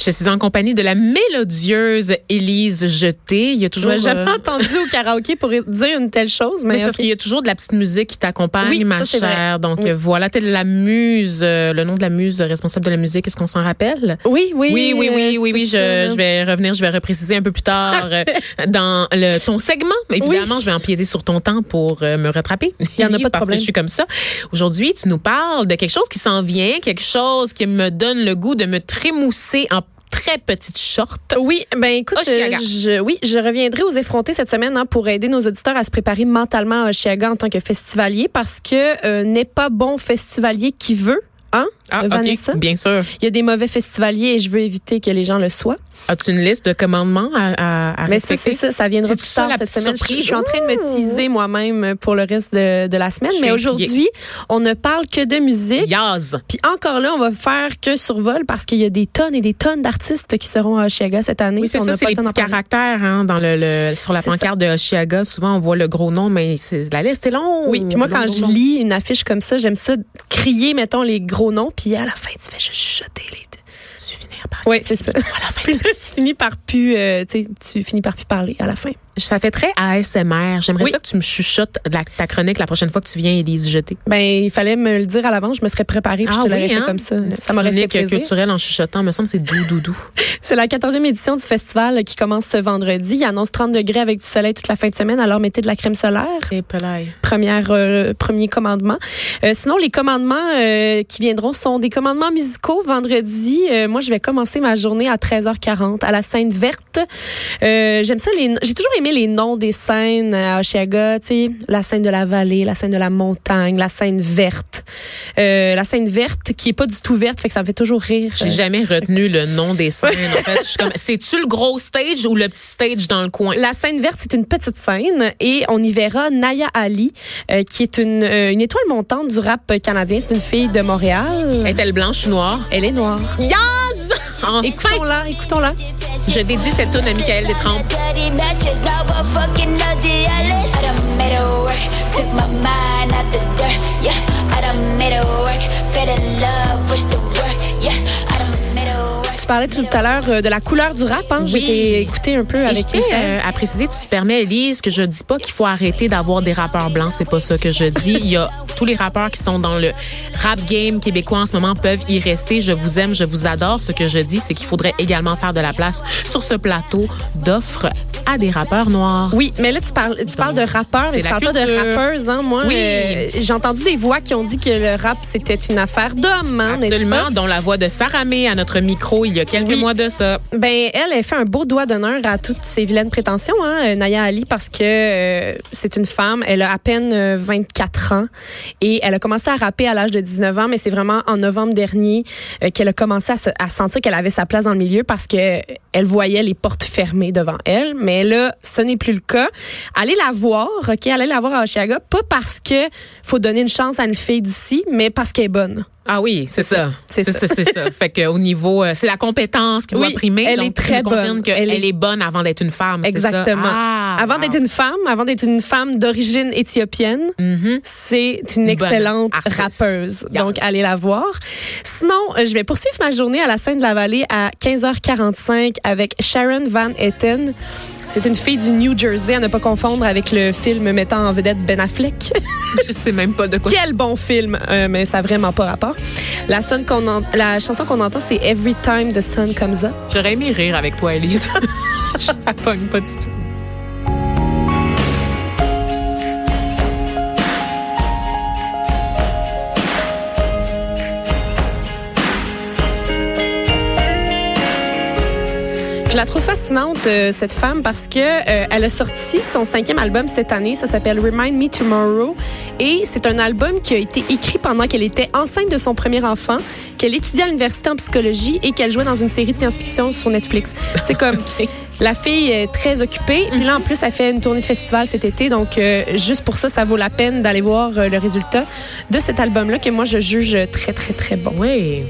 Je suis en compagnie de la mélodieuse Élise Jeté. Il y a Je toujours jamais euh, entendu au karaoké pour dire une telle chose, mais, mais parce qu'il y a toujours de la petite musique qui t'accompagne, Oui, ma ça, chère. Donc Oui. voilà, t'es la muse, euh, le nom de la muse responsable de la musique. Est-ce qu'on s'en rappelle? oui, oui, Oui, oui, oui, oui, oui. Je, je vais revenir, je vais repréciser un peu plus tard euh, dans le, ton segment. Évidemment, je vais empiéter sur ton temps pour me rattraper. Il y en a pas de parce problème. que je suis comme ça. Aujourd'hui, tu nous parles de quelque chose qui s'en vient, quelque chose qui me donne le goût de me trémousser en très petite short. Oui, ben écoute, Oshiaga. euh, je, oui, je reviendrai aux effrontés cette semaine hein, pour aider nos auditeurs à se préparer mentalement à Oshiaga en tant que festivalier parce que euh, n'est pas bon festivalier qui veut, hein, Ah, Vanessa? ok, bien sûr. Il y a des mauvais festivaliers et je veux éviter que les gens le soient. As-tu une liste de commandements à, à, à Mais respecter? c'est ça, ça viendra plus tard cette semaine. Je, suis en train de me teaser moi-même pour le reste de, de la semaine. Je Mais aujourd'hui, on ne parle que de musique. Yaz. Puis encore là, on va faire que survol parce qu'il y a des tonnes et des tonnes d'artistes qui seront à Oshiaga cette année. Oui, c'est On ça, c'est les petits caractères hein, dans le, le- sur la C'est pancarte de Oshiaga. Souvent, on voit le gros nom, mais c'est la liste est longue. Oui, puis moi, Long, quand long, je long. lis une affiche comme ça, j'aime ça crier, mettons, les gros noms, puis à la fin, tu fais juste chuchoter les... tu finis par Oui, c'est ça. à la fin. Puis là, tu finis par plus, euh, tu finis par plus parler à la fin. Ça fait très ASMR. J'aimerais Oui. ça que tu me chuchotes la- ta chronique la prochaine fois que tu viens, Élise Jeter. Ben, il fallait me le dire à l'avance, je me serais préparée, puis je te l'aurais fait comme ça. Ça m'aurait fait hein? Plaisir. culturelle en chuchotant, me semble que c'est doux, doux, doux. C'est la 14e édition du festival qui commence ce vendredi. Il annonce 30 degrés avec du soleil toute la fin de semaine, alors mettez de la crème solaire. Et pelaille. Première, euh, premier commandement. Euh, sinon, les commandements euh, qui viendront sont des commandements musicaux. Vendredi, euh, moi, je vais commencer ma journée à 13h40 à la Seine Verte. J'aime ça. les- J'ai toujours aimé les noms des scènes à Oshiaga. Tu sais, la scène de la vallée, la scène de la montagne, la scène verte. Euh, la scène verte qui est pas du tout verte, fait que ça me fait toujours rire. J'ai Euh, jamais retenu le nom des scènes. En fait, je suis comme, c'est-tu le gros stage ou le petit stage dans le coin? La scène verte, c'est une petite scène et on y verra Naya Ali, euh, qui est une, euh, une étoile montante du rap canadien. C'est une fille de Montréal. Est-elle blanche ou noire? Elle est noire. Enfin! Écoutons-la, écoutons-la. Je dédie cette tune à Michael Détrempe. Parlais tout à l'heure euh, de la couleur du rap. Hein? Oui. J'ai été écouter un peu je avec frères. euh, à préciser, tu te permets, Elise, que je dis pas qu'il faut arrêter d'avoir des rappeurs blancs. C'est pas ça que je dis. Il y a tous les rappeurs qui sont dans le rap game québécois en ce moment peuvent y rester. Je vous aime, je vous adore. Ce que je dis, c'est qu'il faudrait également faire de la place sur ce plateau d'offres à des rappeurs noirs. Oui, mais là, tu parles, tu parles de rappeurs, mais tu parles pas de rappeuses. Hein? Moi, Oui. euh, j'ai entendu des voix qui ont dit que le rap, c'était une affaire d'hommes. Hein, Absolument, pas? dont la voix de Sarah May à notre micro il y a quelques Oui. mois de ça. Ben, elle, elle fait un beau doigt d'honneur à toutes ses vilaines prétentions, hein, euh, Naya Ali, parce que euh, c'est une femme. Elle a à peine euh, 24 ans et elle a commencé à rapper à l'âge de 19 ans, mais c'est vraiment en novembre dernier euh, qu'elle a commencé à, se- à sentir qu'elle avait sa place dans le milieu parce que euh, elle voyait les portes fermées devant elle. Mais là, ce n'est plus le cas. Allez la voir, ok, allez la voir à Oshiaga, pas parce que faut donner une chance à une fille d'ici, mais parce qu'elle est bonne. Ah oui, c'est ça. C'est C'est ça. ça. C'est ça. Fait que au niveau, euh, c'est la compétence qui doit Oui, primer. elle Donc, est très bonne. qu'elle Elle est... est- bonne avant d'être une femme. ça? Exactement. Ah, avant wow. d'être une femme, avant d'être une femme d'origine éthiopienne, Mhm. c'est une excellente rappeuse. Yes. Donc, allez la voir. Sinon, euh, je vais poursuivre ma journée à la scène de la vallée à 15h45 avec Sharon Van Etten. C'est une fille du New Jersey, à ne pas confondre avec le film mettant en vedette Ben Affleck. Je sais même pas de quoi. Quel bon film, euh, mais ça n'a vraiment pas rapport. La, sonne qu'on la chanson qu'on entend, c'est Every Time the Sun Comes Up. J'aurais aimé rire avec toi, Elise. Je la pogne pas du tout. La trouve fascinante, euh, cette femme, parce que euh, elle a sorti son cinquième album cette année. Ça s'appelle Remind Me Tomorrow. Et c'est un album qui a été écrit pendant qu'elle était enceinte de son premier enfant, qu'elle étudiait à l'université en psychologie et qu'elle jouait dans une série de science-fiction sur Netflix. C'est comme... La fille est très occupée. Puis là, en plus, elle fait une tournée de festival cet été. Donc, euh, juste pour ça, ça vaut la peine d'aller voir euh, le résultat de cet album-là que moi, je juge très, très, très bon. Oui.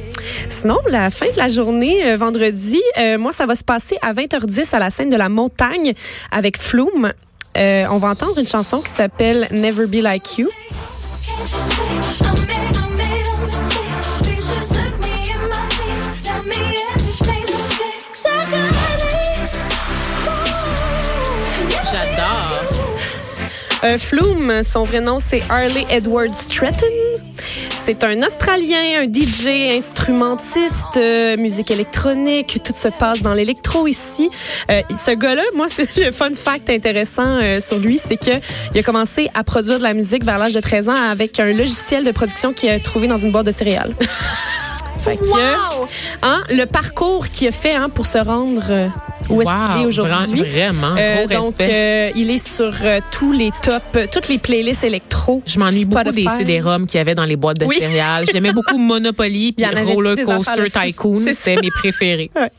Sinon, la fin de la journée, euh, vendredi, euh, moi, ça va se passer à 20h10 à la scène de la montagne avec Flume. Euh, on va entendre une chanson qui s'appelle Never Be Like You. Euh, Flume, son vrai nom, c'est Harley Edward Stratton. C'est un Australien, un DJ, instrumentiste, euh, musique électronique. Tout se passe dans l'électro ici. Euh, ce gars-là, moi, c'est le fun fact intéressant euh, sur lui, c'est que il a commencé à produire de la musique vers l'âge de 13 ans avec un logiciel de production qu'il a trouvé dans une boîte de céréales. Fait que, hein, le parcours qu'il a fait hein, pour se rendre euh, où est-ce qu'il est aujourd'hui. vra- Vraiment, Euh, gros donc, respect. euh, il est sur euh, tous les tops, toutes les playlists électro. Je m'ennuie beaucoup des. CD-ROM qu'il y avait dans les boîtes de Oui. céréales. J'aimais beaucoup Monopoly puis Roller Coaster. Tycoon. C'est mes préférés. Ouais.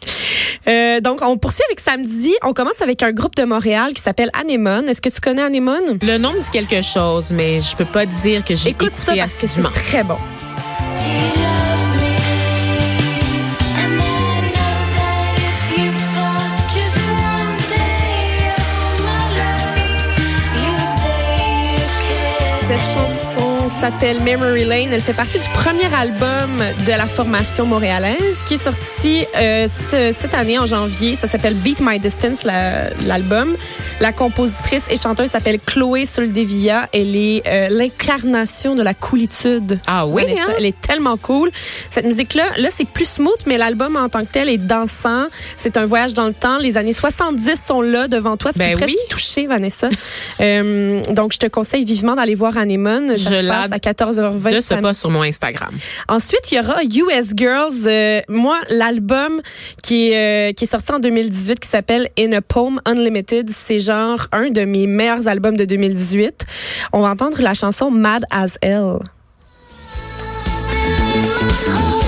Euh, donc, on poursuit avec samedi. On commence avec un groupe de Montréal qui s'appelle Anemone. Est-ce que tu connais Anemone? Le nom me dit quelque chose, mais je peux pas dire que j'ai Écoute ça écouté parce que c'est très bon. Cette chanson s'appelle Memory Lane. Elle fait partie du premier album de la formation montréalaise qui est sorti euh, ce- cette année en janvier. Ça s'appelle Beat My Distance, la- l'album. La compositrice et chanteuse s'appelle Chloé Soldevilla. Elle est euh, l'incarnation de la coolitude. Ah oui, hein? Elle est tellement cool. Cette musique-là, là, c'est plus smooth, mais l'album en tant que tel est dansant. C'est un voyage dans le temps. Les années 70 sont là devant toi. Tu Ben peux presque oui. y toucher, Vanessa. Euh, donc, je te conseille vivement d'aller voir Anemone. Je se à 14h20. De ce pas sur mon Instagram. Ensuite, il y aura US Girls. Euh, moi, l'album qui est, euh, qui est sorti en 2018 qui s'appelle In a Poem Unlimited, c'est genre un de mes meilleurs albums de 2018. On va entendre la chanson Mad as Hell. Il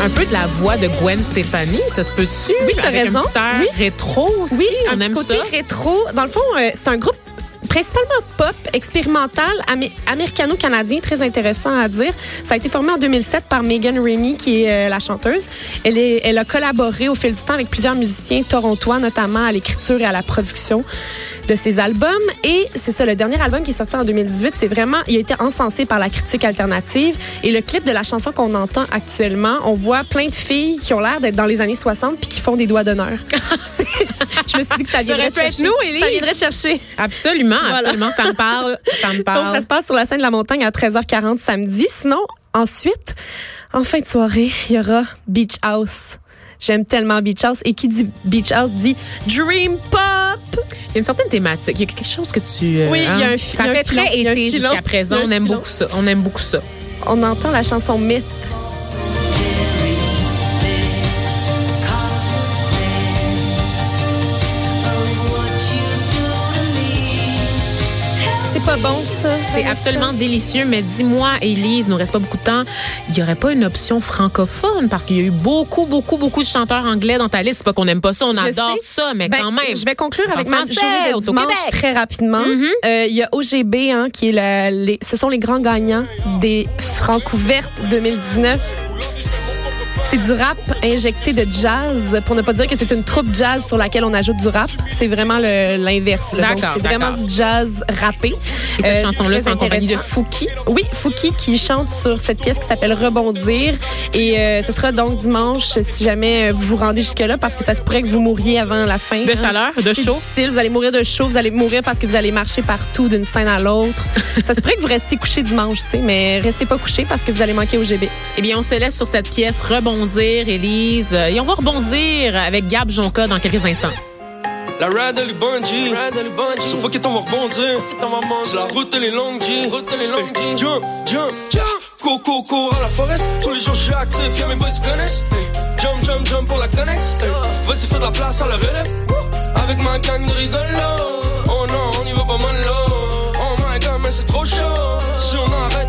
Un peu de la voix de Gwen Stefani, ça se peut-tu? Oui, t'as raison. Un Oui. rétro aussi. Oui, on un aime côté ça. rétro. Dans le fond, euh, c'est un groupe principalement pop, expérimental, amé- américano-canadien, très intéressant à dire. Ça a été formé en 2007 par Megan Remy, qui est euh, la chanteuse. Elle, est, elle a collaboré au fil du temps avec plusieurs musiciens torontois, notamment à l'écriture et à la production de ses albums. Et c'est ça, le dernier album qui est sorti en 2018, c'est vraiment, il a été encensé par la critique alternative. Et le clip de la chanson qu'on entend actuellement, on voit plein de filles qui ont l'air d'être dans les années 60 puis qui font des doigts d'honneur. Je me suis dit que ça viendrait chercher. nous. Ça viendrait chercher. Absolument, Voilà. absolument. Ça me parle. Ça me parle. Donc, ça se passe sur la scène de la montagne à 13h40 samedi. Sinon, ensuite, en fin de soirée, il y aura Beach House. J'aime tellement Beach House. Et qui dit Beach House dit Dream Pop. Il y a une certaine thématique. Il y a quelque chose que tu. euh, Oui, il y a un fi- Ça y a un fait filon, très un été jusqu'à présent. un On aime beaucoup ça. On aime beaucoup ça. On entend la chanson Myth. Pas bon, ça. C'est absolument délicieux, mais dis-moi, Élise, il nous reste pas beaucoup de temps. Il y aurait pas une option francophone? Parce qu'il y a eu beaucoup, beaucoup, beaucoup de chanteurs anglais dans ta liste. C'est pas qu'on aime pas ça, on Je adore sais. ça, mais Ben, quand même. Je vais conclure En avec ma journée de dimanche très rapidement. Mhm. Euh, Il y a OGB, hein, qui est la- les, ce sont les grands gagnants des Francouvertes 2019. C'est du rap injecté de jazz, pour ne pas dire que c'est une troupe jazz sur laquelle on ajoute du rap. C'est vraiment l'inverse. D'accord, C'est vraiment du jazz rappé. Et cette Euh, chanson-là, c'est en compagnie de. Fouki? Oui, Fouki qui chante sur cette pièce qui s'appelle Rebondir. Et euh, ce sera donc dimanche si jamais euh, vous vous rendez jusque-là parce que ça se pourrait que vous mouriez avant la fin. De hein. chaleur, de C'est chaud? difficile. Vous allez mourir de chaud. Vous allez mourir parce que vous allez marcher partout d'une scène à l'autre. ça se pourrait que vous restiez couché dimanche, tu sais, mais restez pas couché parce que vous allez manquer au GB. Eh bien, on se laisse sur cette pièce rebondir, Élise. Euh, Et on va rebondir avec Gab Jonca dans quelques instants. La ride elle est bungee. Sauf fuck it, on va rebondir. C'est la route elle est longue G. Hey, Jump, jump, jump. Coco, cours à la forest. Tous les jours je suis actif, y'a mes boys qui connaissent. Hey, Jump, jump, jump pour la connex. Hey, Vas-y, fais de la place à la relève. Avec ma gang de rigolos. Oh non, on y va pas mal Oh my god, mais c'est trop chaud. Si on arrête,